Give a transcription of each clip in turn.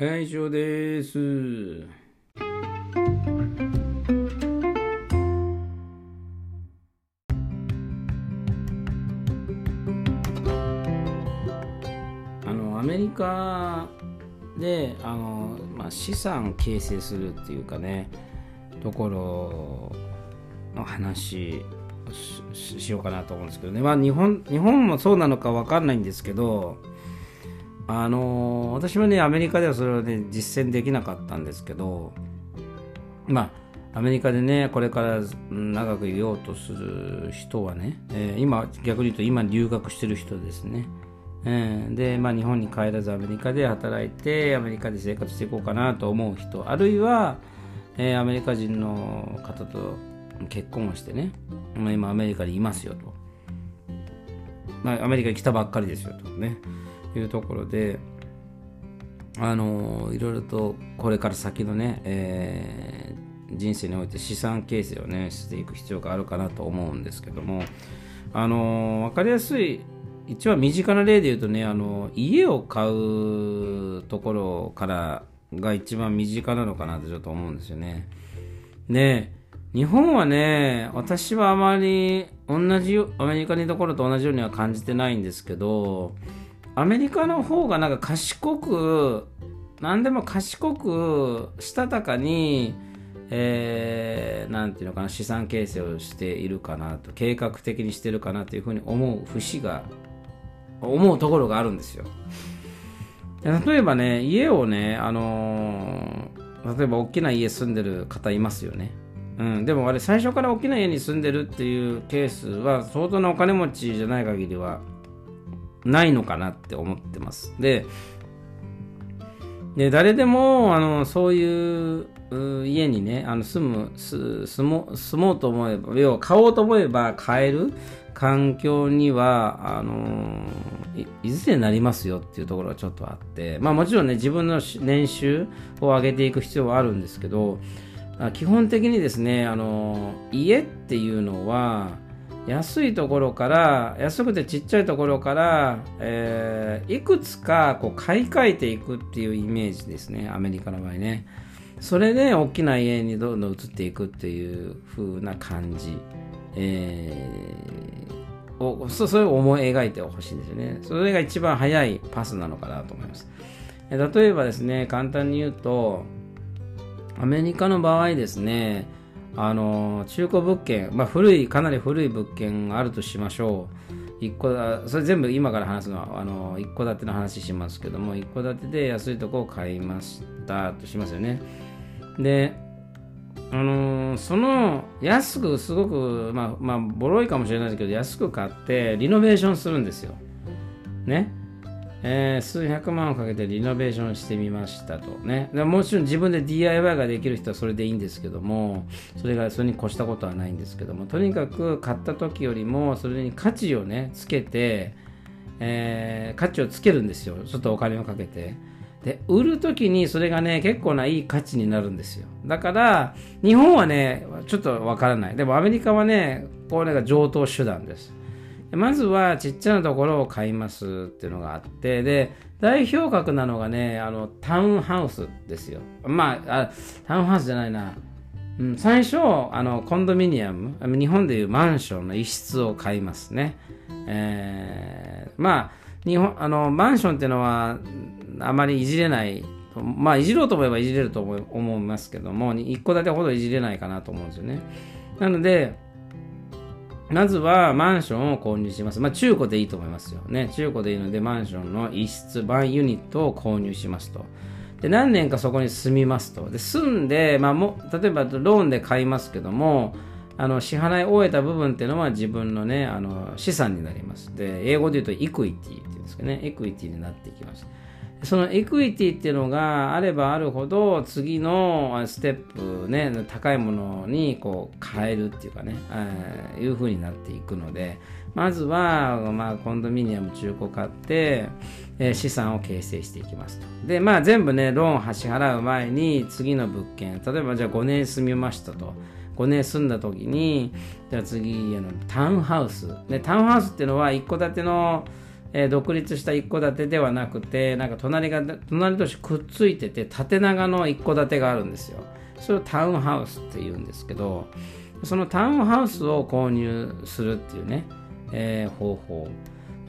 はい、以上です。あのアメリカであの、まあ、資産形成するっていうかねところの話ししようかなと思うんですけどね、まあ、日本日本もそうなのか分かんないんですけどあの私はねアメリカではそれをね実践できなかったんですけどまあアメリカでねこれから長くいようとする人はね、えー今逆に言うと今留学してる人ですね、えーで、まあ、日本に帰らずアメリカで働いてアメリカで生活していこうかなと思う人あるいは、えアメリカ人の方と結婚をしてね、まあ、今アメリカにいますよと、まあ、アメリカに来たばっかりですよとね。いうところであのいろいろとこれから先のね、えー人生において資産形成をねしていく必要があるかなと思うんですけどもあの分かりやすい一番身近な例で言うとねあの家を買うところからが一番身近なのかなとちょっと思うんですよね。で日本はね私はあまり同じアメリカにいた頃と同じようには感じてないんですけどアメリカの方がなんか賢く何でも賢くしたたかにえー、ていうのかな資産形成をしているかなと計画的にしてるかなというふうに思う節が思うところがあるんですよ。例えばね家をねあのー例えば大きな家住んでる方いますよね。うん、でもあれ最初から大きな家に住んでるっていうケースは相当なお金持ちじゃない限りはないのかなって思ってます。でで誰でもあのそういうう家にねあの住むす住も住もうと思えば要は買おうと思えば買える環境にはあのいいずれになりますよっていうところがちょっとあってまあもちろんね自分の年収を上げていく必要はあるんですけど基本的にですねあの家っていうのは安いところから安くてちっちゃいところから、えーいくつかこう買い替えていくっていうイメージですねアメリカの場合ね。それで大きな家にどんどん移っていくっていう風な感じ、えーをそそれを思い描いてほしいんですよね。それが一番早いパスなのかなと思います。例えばですね簡単に言うとアメリカの場合ですねあの中古物件、まあ、古いかなり古い物件があるとしましょう。一戸それ全部今から話すのはあの一戸建ての話しますけども一戸建てで安いとこを買いましたとしますよね。であのその安くすごくまあまあボロいかもしれないですけど安く買ってリノベーションするんですよ。ね。えー数百万をかけてリノベーションしてみましたとね。でもちろん自分で DIY ができる人はそれでいいんですけどもそれがそれに越したことはないんですけどもとにかく買った時よりもそれに価値をねつけて、えー価値をつけるんですよ。ちょっとお金をかけて。で売る時にそれがね結構ないい価値になるんですよ。だから日本はねちょっとわからない。でもアメリカはねこれが上等手段です。まずはちっちゃなところを買いますっていうのがあってで代表格なのがねあのタウンハウスですよ。まあタウンハウスじゃないな、うん、最初あのコンドミニアム日本でいうマンションの一室を買いますね。えーまあ日本あのマンションっていうのはあまりいじれないまあいじろうと思えばいじれると思いますけども一戸建てほどいじれないかなと思うんですよね。なのでまずはマンションを購入します。まあ中古でいいと思いますよね。中古でいいのでマンションの一室版ユニットを購入しますと。で何年かそこに住みますと。で住んで、まあ、も例えばローンで買いますけども、あの支払い終えた部分っていうのは自分のね、あの資産になります。で、英語で言うと equity っていうんですかね。 equity になっていきます。その equity っていうのがあればあるほど次のステップね高いものにこう変えるっていうかね、えーいう風になっていくのでまずは、まあ、コンドミニアム中古買って、えー資産を形成していきますと。でまあ全部ねローンを支払う前に次の物件例えばじゃあ5年住みましたと。5年住んだ時にじゃあ次あのタウンハウス、ね、タウンハウスっていうのは一戸建てのえー、独立した一戸建てではなくてなんか隣が隣同士くっついてて縦長の一戸建てがあるんですよ。それをタウンハウスって言うんですけどそのタウンハウスを購入するっていうね、えー、方法。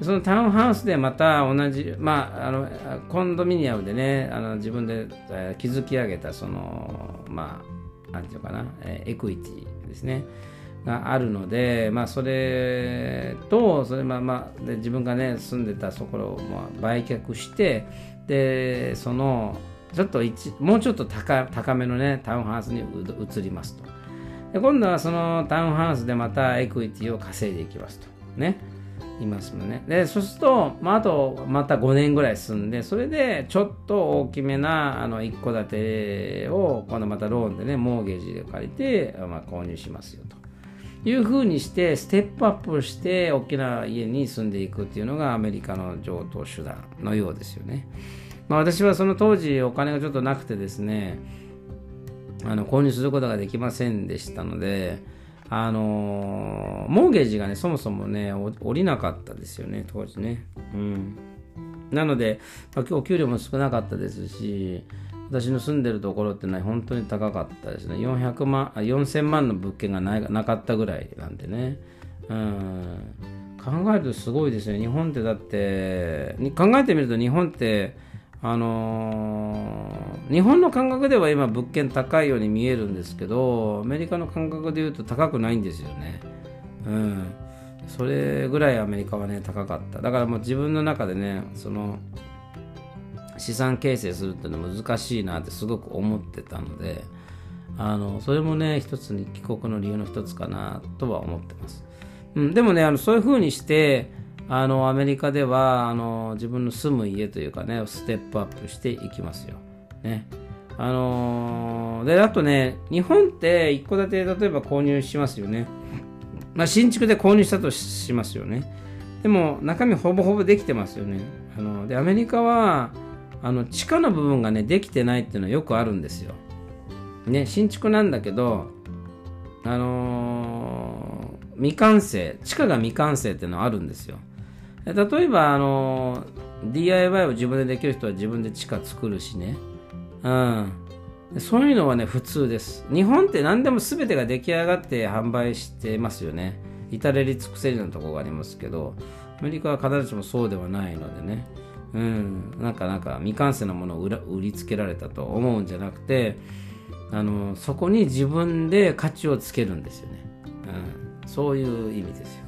そのタウンハウスでまた同じ、まあ、あのコンドミニアムでねあの自分で、えー、築き上げたそのまあなんていうかな、えー、エクイティですね。があるので、まあ、それとそれまあまあで自分がね住んでたところをまあ売却してでそのちょっと一もうちょっと高高めのねタウンハウスに移りますと。で今度はそのタウンハウスでまたエクイティを稼いでいきますと。ね。いますもんね。でそうすると、まあ、あとまた5年ぐらい住んでそれでちょっと大きめなあの一戸建てを今度またローンでねモーゲージで借りて、まあ、購入しますよと。いうふうにしてステップアップして大きな家に住んでいくっていうのがアメリカの上等手段のようですよね。まあ、私はその当時お金がちょっとなくてですねあの購入することができませんでしたのであのモーゲージがねそもそもね降りなかったですよね当時ね。うん、なので、まあ、今日給料も少なかったですし私の住んでるところってのは本当に高かったですね。400万、4000万の物件がなかったぐらいなんでね。うん。考えるとすごいですね。日本ってだって、考えてみると日本って、あのー、日本の感覚では今物件高いように見えるんですけど、アメリカの感覚で言うと高くないんですよね。うん。それぐらいアメリカはね、高かった。だからもう自分の中でね、その、資産形成するっていうのは難しいなってすごく思ってたのであのそれもね一つに帰国の理由の一つかなとは思ってます、うん、でもねあのそういうふうにしてあのアメリカではあの自分の住む家というかねステップアップしていきますよ、ね。あのー、であとね日本って一戸建て例えば購入しますよね、まあ、新築で購入したとしますよね。でも中身ほぼほぼできてますよね。あのでアメリカはあの地下の部分がねできてないっていうのはよくあるんですよ。ね新築なんだけどあのー、未完成地下が未完成っていうのはあるんですよ。例えばあのー、DIY を自分でできる人は自分で地下作るしね。うん。そういうのはね普通です。日本って何でも全てが出来上がって販売してますよね。至れり尽くせりのところがありますけどアメリカは必ずしもそうではないのでね。うん、なんかなんか未完成なものを売りつけられたと思うんじゃなくてあのそこに自分で価値をつけるんですよね、うん、そういう意味ですよ。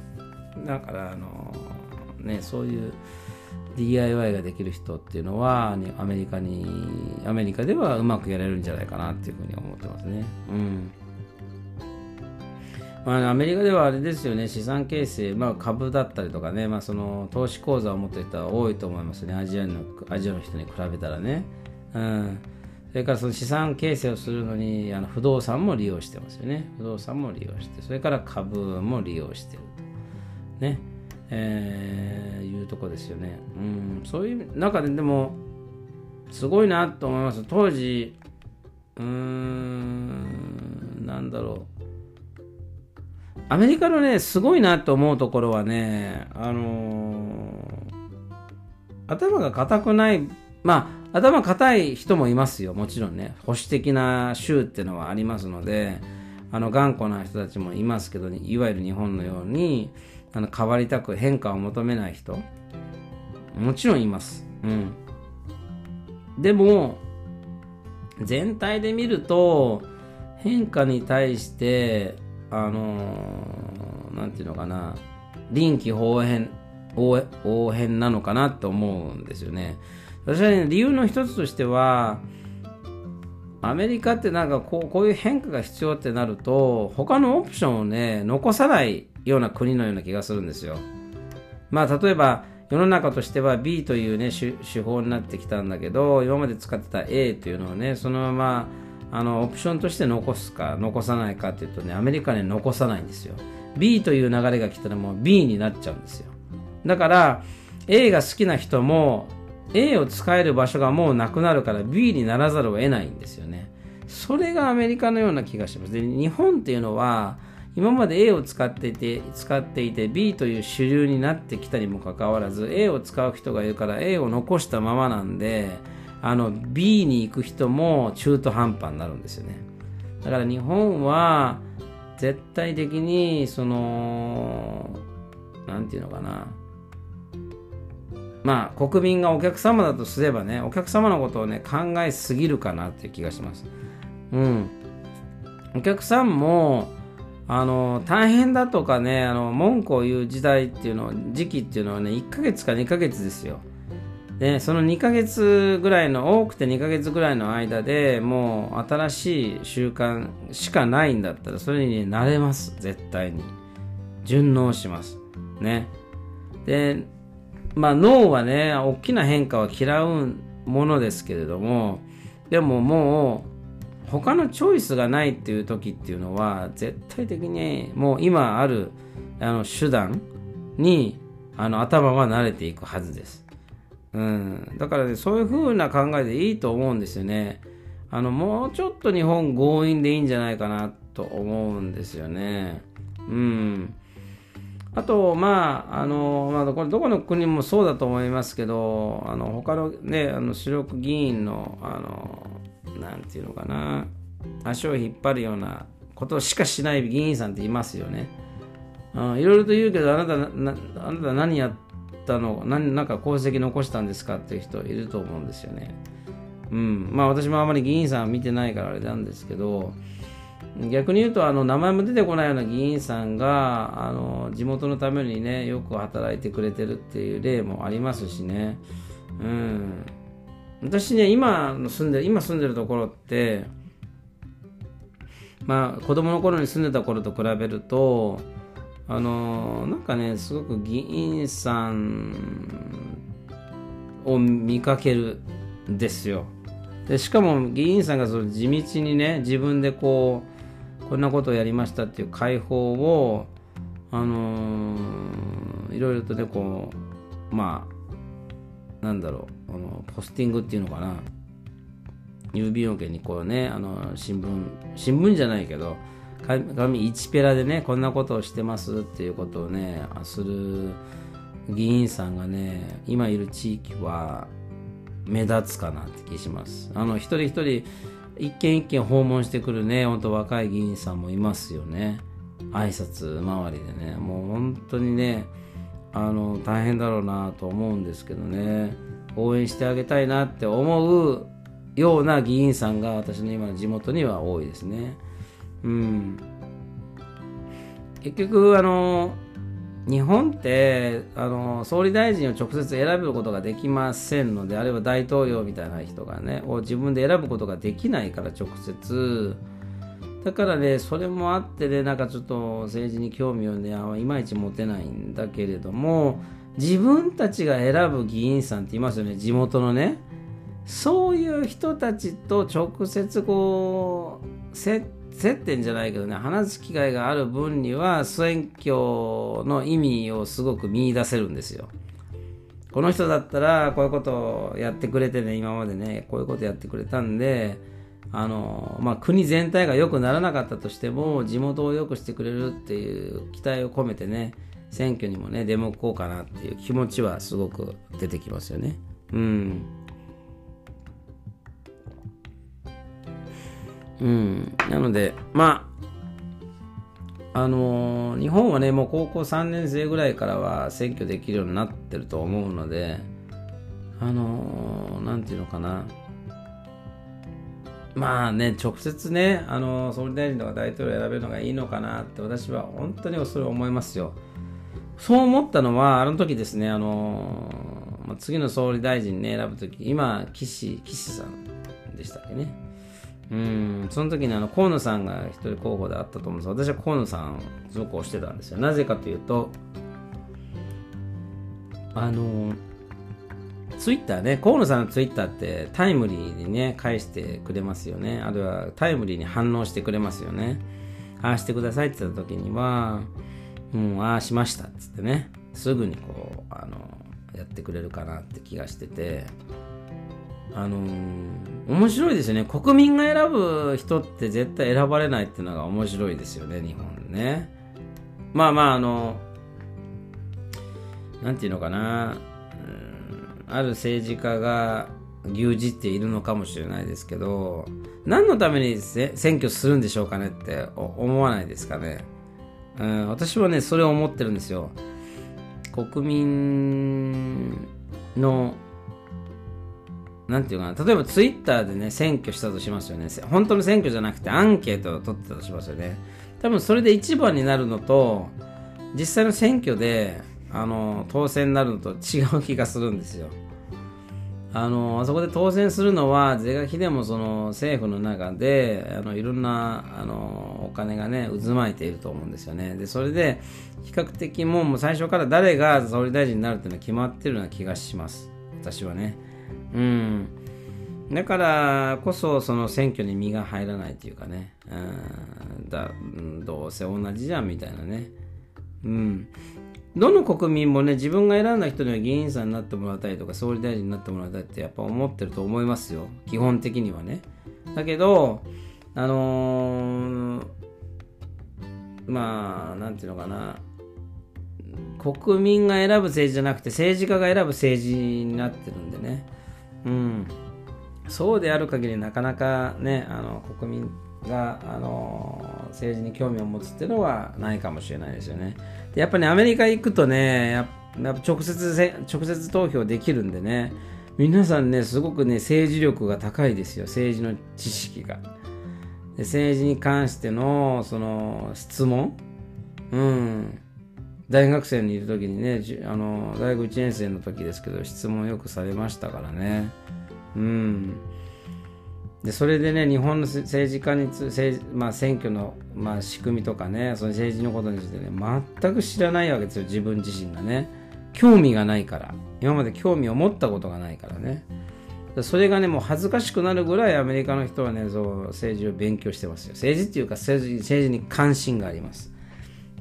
だからあのねそういう DIY ができる人っていうのはアメリカにアメリカではうまくやれるんじゃないかなっていうふうに思ってますね。うん。まあ、アメリカではあれですよね、資産形成、まあ、株だったりとかね、まあ、その投資口座を持っている人は多いと思いますね、アジアのアジアの人に比べたらね。うん、それからその資産形成をするのにあの不動産も利用してますよね。不動産も利用して、それから株も利用してると。ね。えー、いうとこですよね。うん、そういう中ででも、すごいなと思います。当時、うーん、なんだろう。アメリカのね、すごいなと思うところはね、あのー、頭が硬くない、まあ、頭硬い人もいますよ、もちろんね。保守的な州っていうのはありますので、あの、頑固な人たちもいますけど、いわゆる日本のように、あの変わりたく変化を求めない人、もちろんいます。うん。でも、全体で見ると、変化に対してあのー、なんていうのかな、臨機応変、応変なのかなと思うんですよね。私はね、理由の一つとしては、アメリカってなんかこうこういう変化が必要ってなると、他のオプションをね、残さないような国のような気がするんですよ。まあ、例えば、世の中としては B というね、手法になってきたんだけど、今まで使ってた A というのをね、そのままあのオプションとして残すか残さないかっていうとねアメリカね残さないんですよ。B という流れが来たらもう B になっちゃうんですよ。だから A が好きな人も A を使える場所がもうなくなるから B にならざるを得ないんですよね。それがアメリカのような気がします。で日本っていうのは今まで A を使っていて使っていて B という主流になってきたにもかかわらず A を使う人がいるから A を残したままなんであの B に行く人も中途半端になるんですよね。だから日本は絶対的にその何て言うのかな。まあ国民がお客様だとすればねお客様のことをね考えすぎるかなっていう気がします。うん。お客さんもあの大変だとかねあの文句を言う時代っていうの時期っていうのはね1ヶ月か2ヶ月ですよ。でその2ヶ月ぐらいの多くて2ヶ月ぐらいの間でもう新しい習慣しかないんだったらそれに、慣れます。絶対に。順応します。ね。でまあ脳はね大きな変化は嫌うものですけれどもでももう他のチョイスがないっていう時っていうのは絶対的にもう今あるあの手段にあの頭は慣れていくはずです。うん、だからねそういう風な考えでいいと思うんですよね。あのもうちょっと日本強引でいいんじゃないかなと思うんですよね。うん。あと、まあ、あの、まあ、これどこの国もそうだと思いますけど、あの、他のね、あの、主力議員の、あの、なんていうのかな足を引っ張るようなことしかしない議員さんっていますよね。いろいろと言うけどあなたなあなた何やったの何なんか功績残したんですかっていう人いると思うんですよね。うん、まあ私もあまり議員さん見てないからあれなんですけど逆に言うとあの名前も出てこないような議員さんがあの地元のためにねよく働いてくれてるっていう例もありますしね。うん私ね、今の住んで、今住んでるところって、まあ、子供の頃に住んでた頃と比べると、あのなんかね、すごく議員さんを見かけるんですよ。でしかも議員さんがその地道にね、自分でこう、こんなことをやりましたっていう解放を、あのー、いろいろとね、こう、まあ、なんだろう、このポスティングっていうのかな郵便受けにこうねあの新聞新聞じゃないけど紙1ペラでねこんなことをしてますっていうことをねする議員さんがね今いる地域は目立つかなって気します。あの一人一人一軒一軒訪問してくるねほんと若い議員さんもいますよね。挨拶回りでね。もう本当にねあの大変だろうなと思うんですけどね。応援してあげたいなって思うような議員さんが私の今の地元には多いですね。うん。結局、あの、日本ってあの総理大臣を直接選ぶことができませんのであれば大統領みたいな人がねを自分で選ぶことができないから直接だからねそれもあってねなんかちょっと政治に興味をねいまいち持てないんだけれども自分たちが選ぶ議員さんっていますよね地元のねそういう人たちと直接こう接接点じゃないけどね話す機会がある分には選挙の意味をすごく見出せるんですよ。この人だったらこういうことをやってくれてね今までねこういうことやってくれたんであのまあ、国全体が良くならなかったとしても地元を良くしてくれるっていう期待を込めてね選挙にもね出向こうかなっていう気持ちはすごく出てきますよね。うん。うん、なのでまああのー、日本はねもう高校3年生ぐらいからは選挙できるようになってると思うのであのー、なんていうのかなまあね直接ねあの、総理大臣とか大統領選べるのがいいのかなって私は本当にそれ思いますよ。そう思ったのは、あの時ですね、あのー、次の総理大臣ね、選ぶ時、今、岸、岸さんでしたっけね。うん、その時にあの河野さんが一人候補であったと思うんです私は河野さんすごく推してたんですよ。なぜかというと、あのツイッターね、河野さんのツイッターってタイムリーにね、返してくれますよね。あるいはタイムリーに反応してくれますよね。ああしてくださいって言った時には、うん、ああしましたっつってねすぐにこうあのやってくれるかなって気がしててあのー、面白いですよね国民が選ぶ人って絶対選ばれないっていうのが面白いですよね日本ね。まあまあ、あの、なんていうのかな、ある政治家が牛耳っているのかもしれないですけど、何のために選挙するんでしょうかねって思わないですかね。うん、私はね、それを思ってるんですよ。国民の、なんていうかな、例えばツイッターでね、選挙したとしますよね。本当の選挙じゃなくてアンケートを取ってたとしますよね。多分それで一番になるのと、実際の選挙で、あの、当選になるのと違う気がするんですよ。あのあそこで当選するのは是が非でもその政府の中であのいろんなあのお金がね渦巻いていると思うんですよねでそれで比較的もうもう最初から誰が総理大臣になるっていうのは決まってるような気がします私はねうんだからこそその選挙に身が入らないというかねうんだどうせ同じじゃんみたいなねうんどの国民もね、自分が選んだ人には議員さんになってもらいたいとか、総理大臣になってもらいたいってやっぱ思ってると思いますよ。基本的にはね。だけど、あのー、まあ、なんていうのかな。国民が選ぶ政治じゃなくて政治家が選ぶ政治になってるんでね。うん。そうである限りなかなかね、あの国民が、あの、政治に興味を持つっていうのはないかもしれないですよね。でやっぱり、ね、アメリカ行くとね、やっぱ直接直接投票できるんでね、皆さんね、すごくね、政治力が高いですよ、政治の知識が。で政治に関してのその質問、うん、大学生にいる時にね、あの大学1年生の時ですけど、質問よくされましたからね。うん。でそれでね日本の政治家につ政、まあ、選挙の、まあ、仕組みとかねその政治のことについてね全く知らないわけですよ自分自身がね。興味がないから。今まで興味を持ったことがないからね。それがねもう恥ずかしくなるぐらいアメリカの人はねそう政治を勉強してますよ。政治っていうか政治政治に関心があります。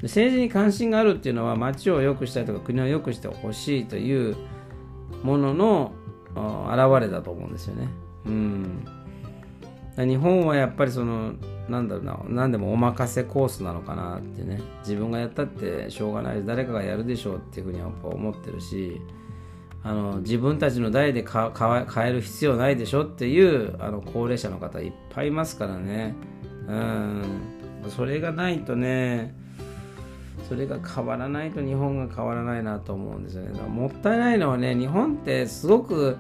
政治に関心があるっていうのは街を良くしたいとか国を良くしてほしいというものの表れだと思うんですよね。うん。日本はやっぱりそのなんだろうな何でもお任せコースなのかなってね。自分がやったってしょうがない誰かがやるでしょうっていうふうにやっぱ思ってるしあの自分たちの代で変える必要ないでしょっていうあの高齢者の方いっぱいいますからね。うん。それがないとねそれが変わらないと日本が変わらないなと思うんですよねもったいないのはね日本ってすごく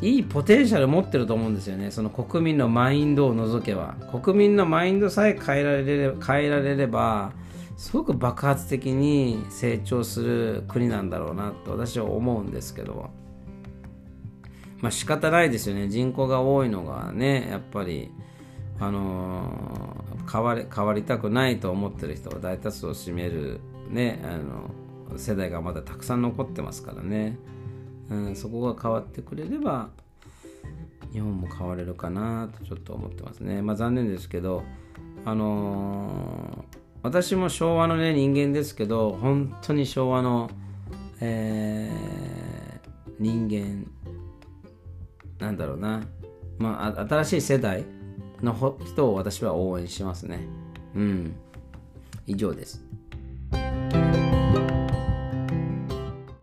いいポテンシャル持ってると思うんですよね。その国民のマインドを除けば。国民のマインドさえ変えられれば、変えられれば、すごく爆発的に成長する国なんだろうなと私は思うんですけど。まあ仕方ないですよね。人口が多いのがね、やっぱり、あのー、変わり、変わりたくないと思ってる人が大多数を占めるね、あの、世代がまだたくさん残ってますからね。うん、そこが変わってくれれば日本も変われるかなとちょっと思ってますね。まあ残念ですけど、あのー、私も昭和のね人間ですけど、本当に昭和の、えー、人間、なんだろうな、まあ新しい世代の人を私は応援しますね。うん。以上です。